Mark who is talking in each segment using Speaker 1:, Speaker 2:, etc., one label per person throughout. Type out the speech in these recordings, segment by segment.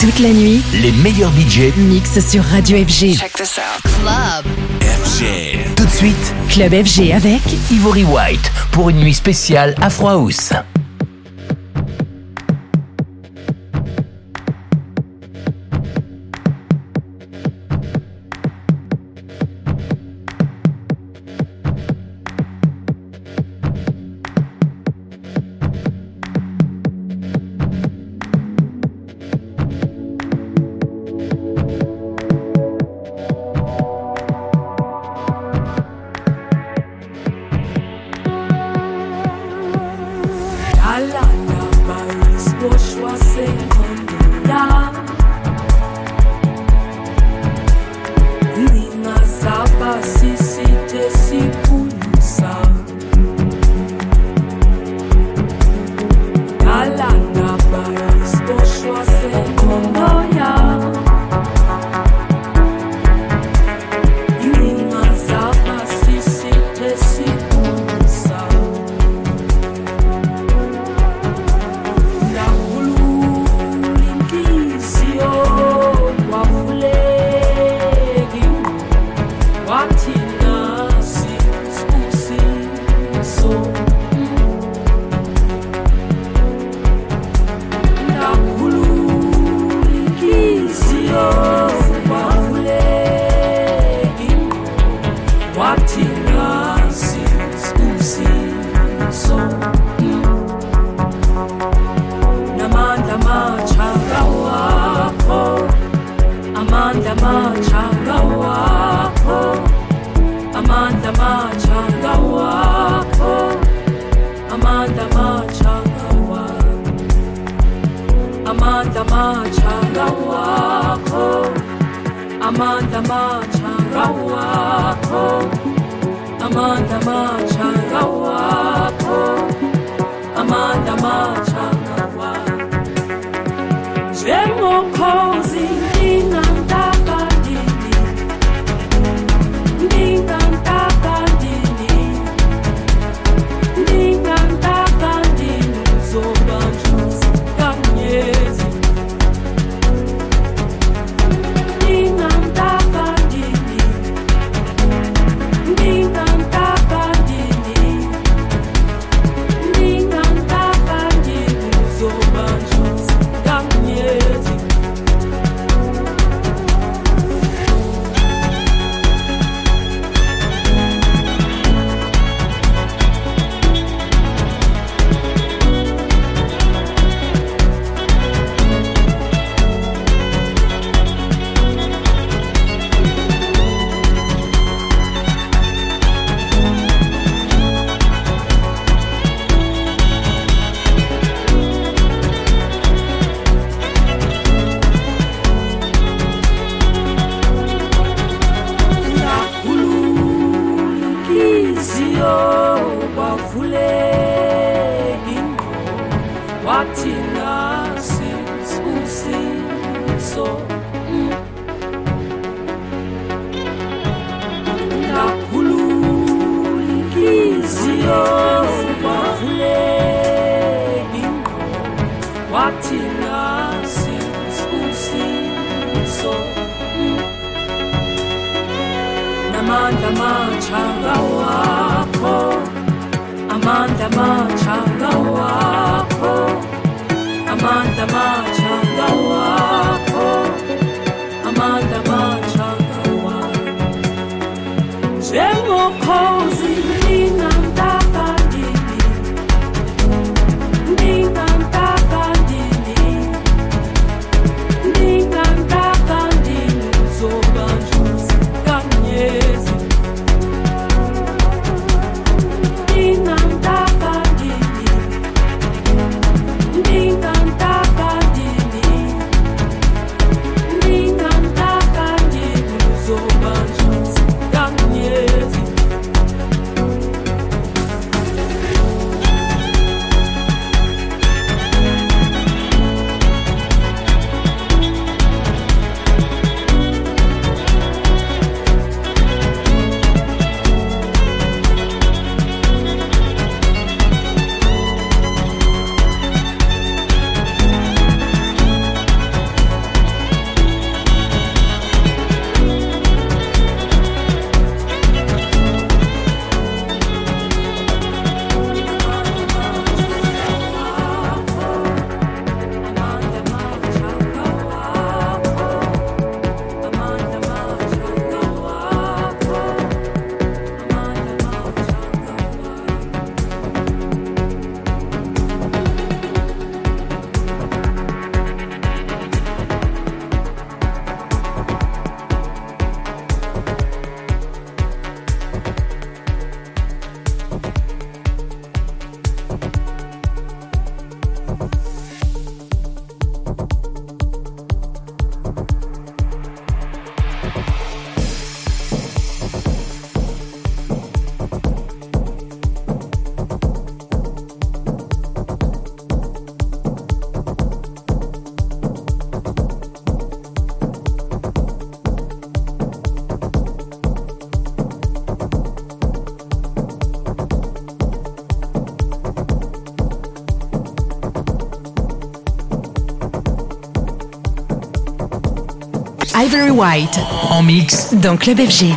Speaker 1: Toute la nuit,
Speaker 2: Les meilleurs budgets
Speaker 1: mix sur Radio FG. Check
Speaker 3: this out. Club.
Speaker 4: FG.
Speaker 2: Tout de suite,
Speaker 1: Club FG avec
Speaker 2: Ivory White pour une nuit spéciale Afro House.
Speaker 5: machanga wako oh, amanda machanga wako amanda machanga wako oh, amanda machanga wako oh, amanda machanga wako amanda machanga wako jemokozi Amanda machanga wako Amanda machanga wako Amanda machanga wako Amanda machanga wako Jengo
Speaker 1: Ivory White.
Speaker 2: En mix.
Speaker 1: Dans Club FG.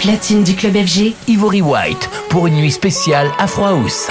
Speaker 1: Platine du club FG,
Speaker 2: Ivory White pour une nuit spéciale Afro House.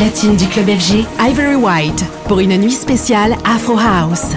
Speaker 1: Platine du club FG, Ivory White, pour une nuit spéciale Afro House.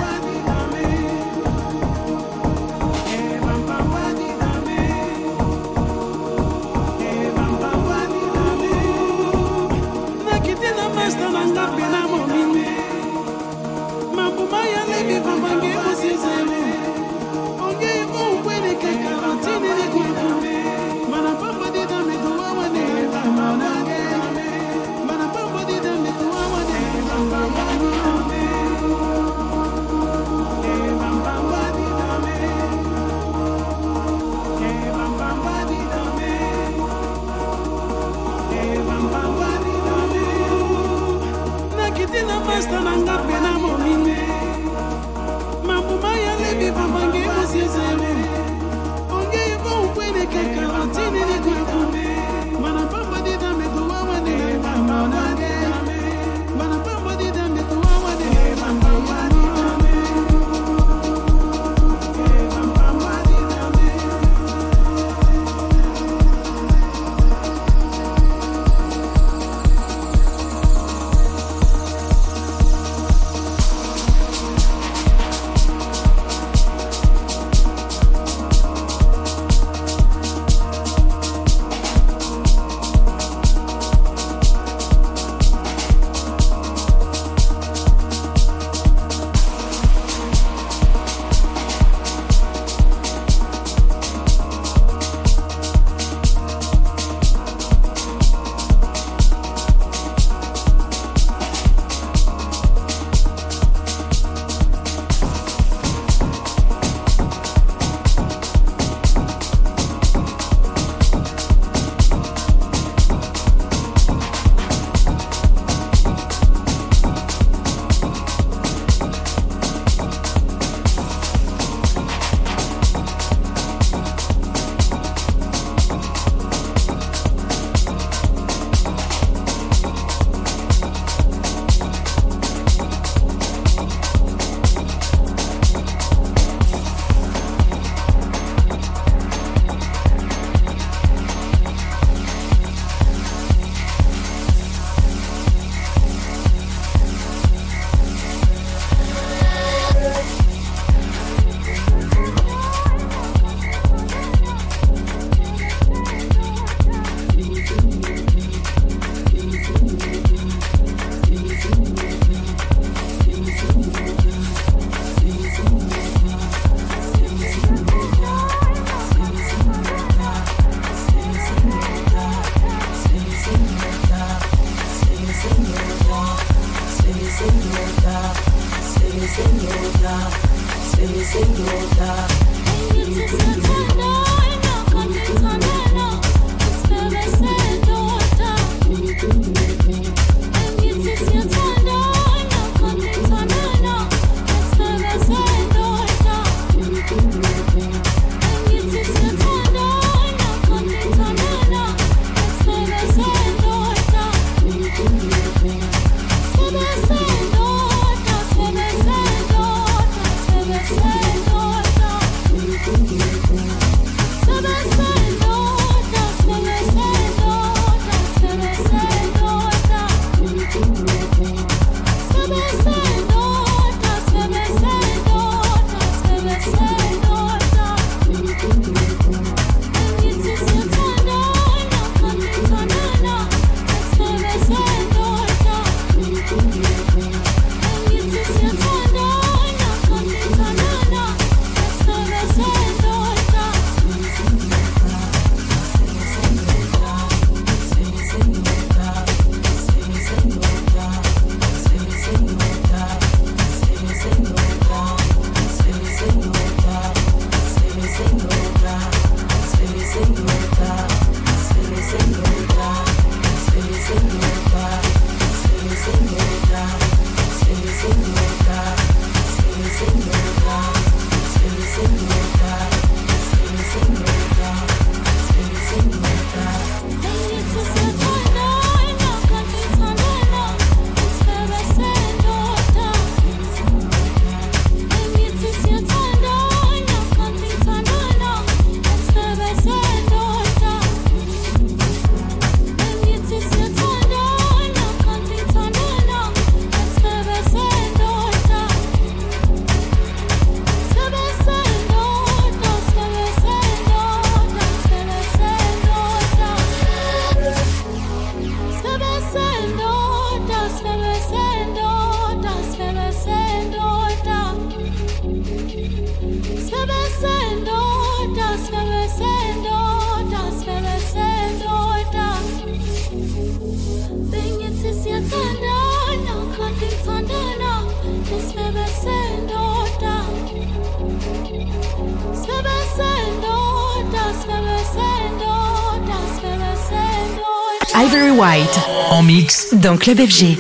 Speaker 2: En mix
Speaker 1: dans Club FG.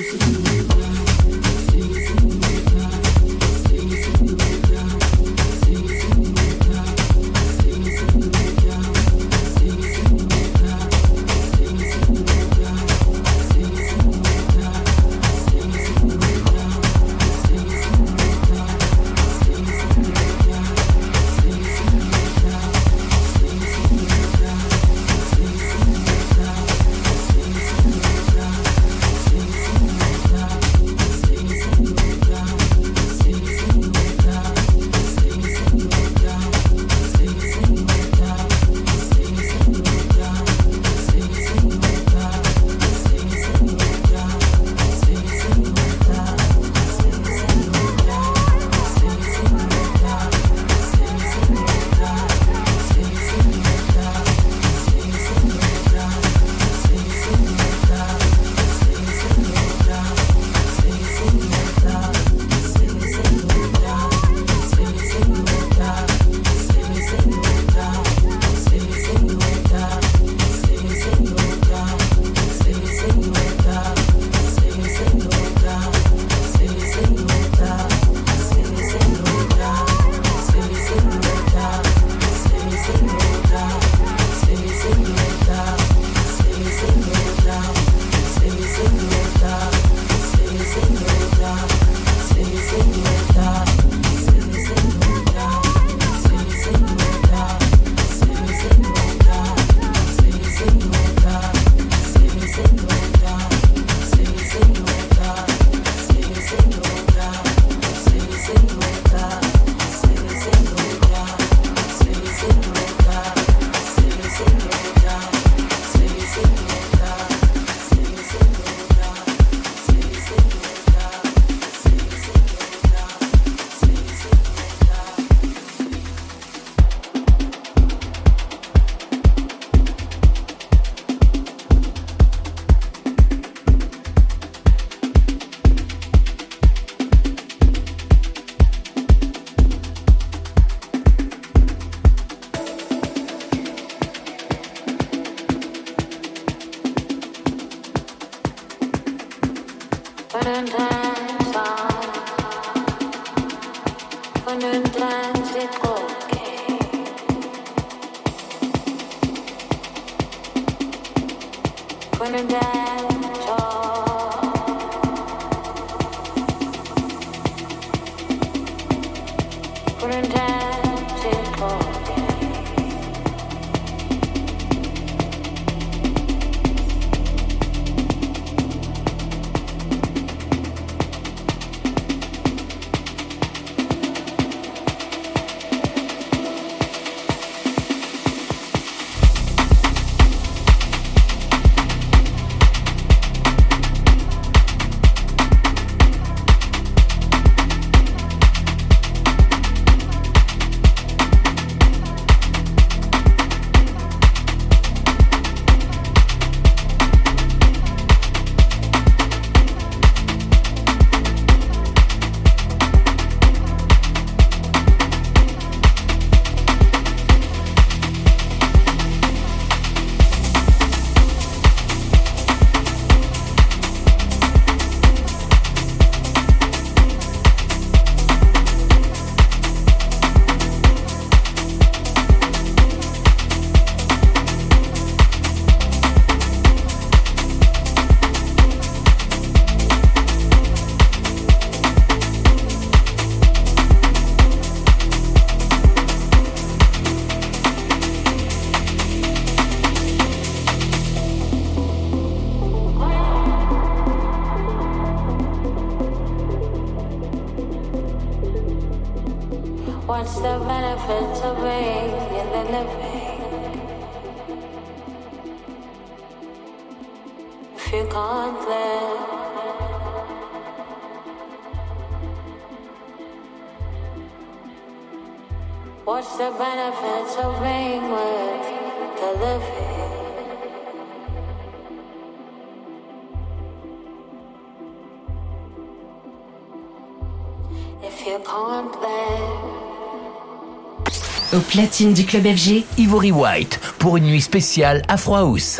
Speaker 1: platine du club FG,
Speaker 2: Ivory White, pour une nuit spéciale Afro House.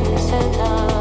Speaker 6: tonight.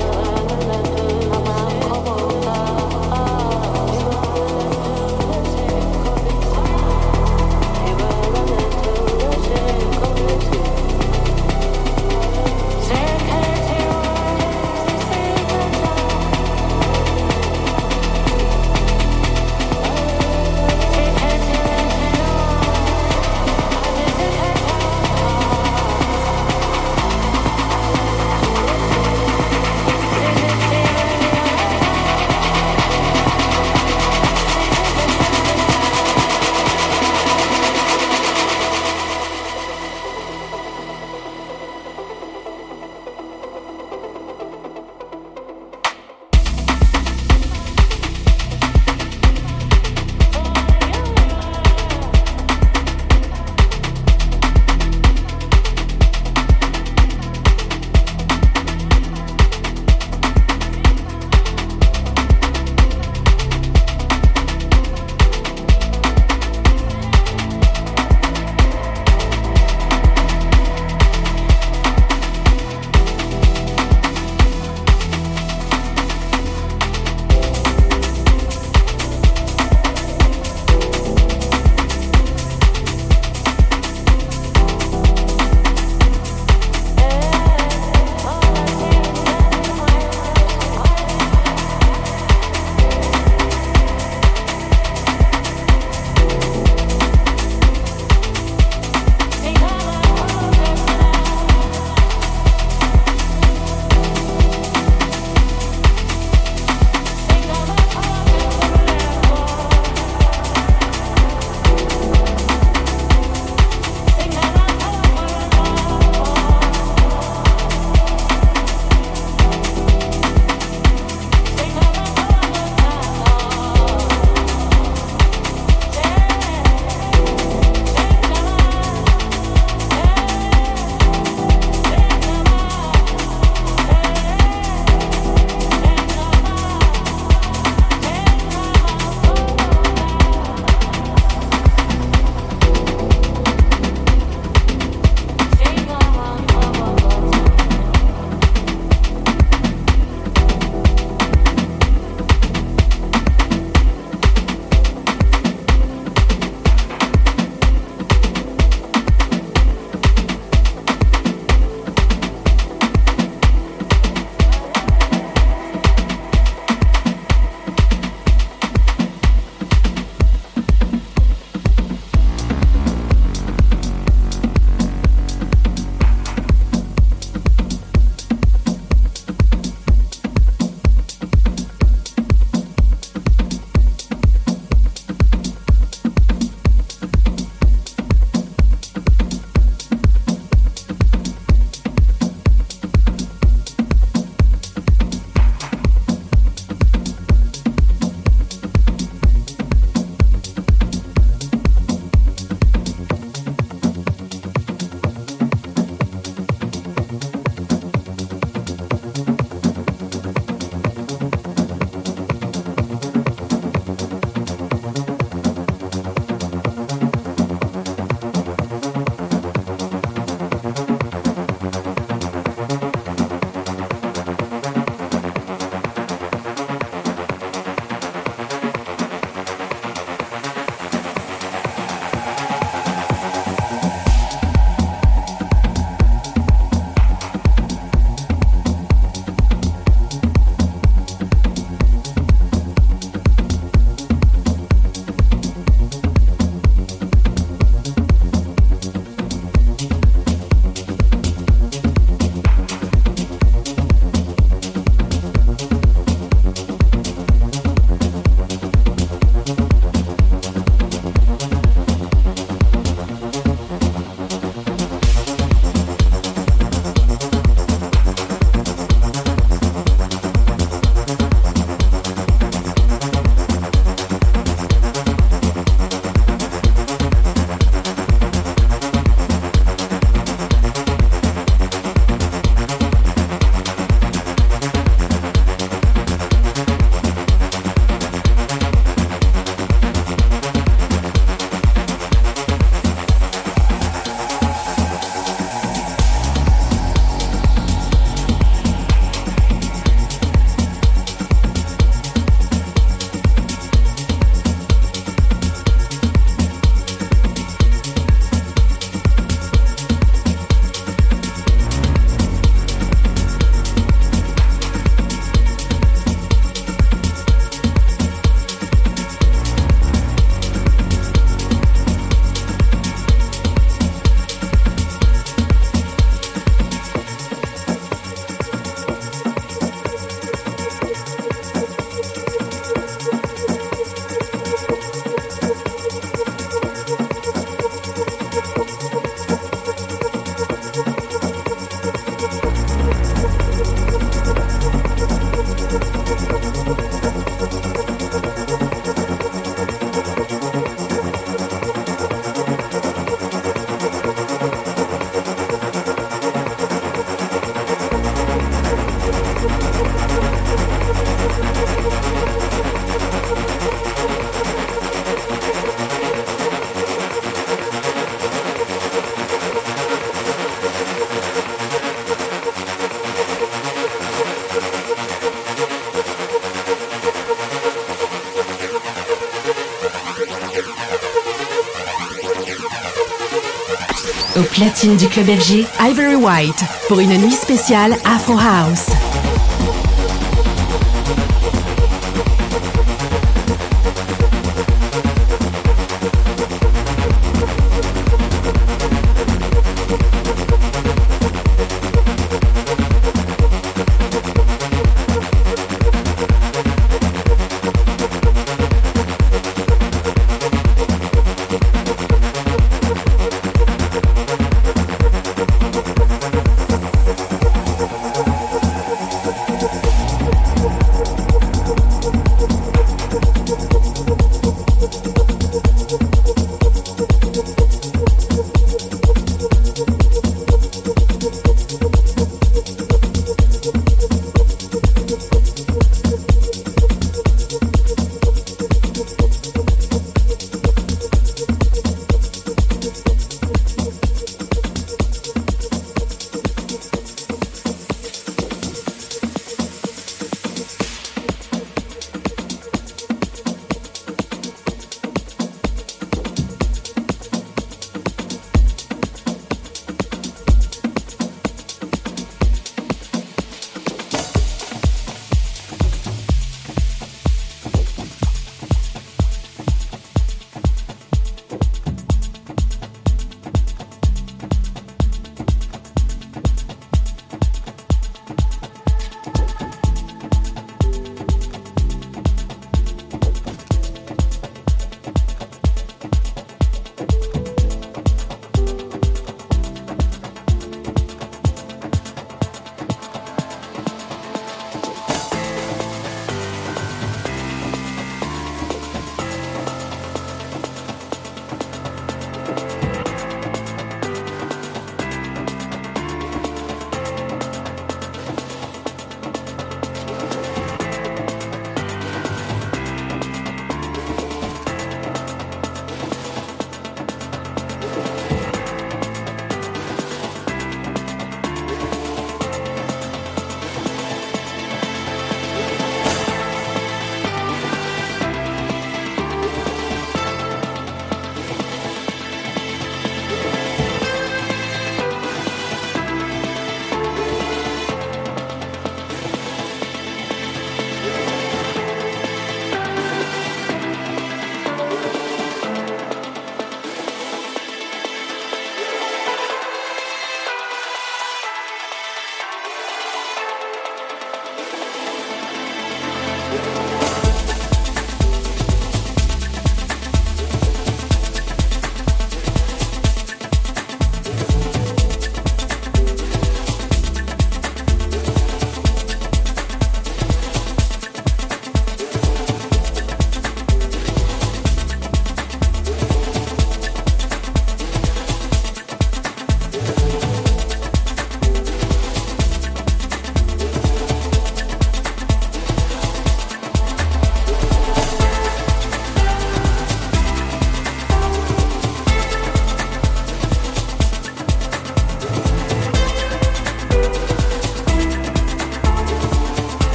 Speaker 1: Du club FG, Ivory White, pour une nuit spéciale Afro House.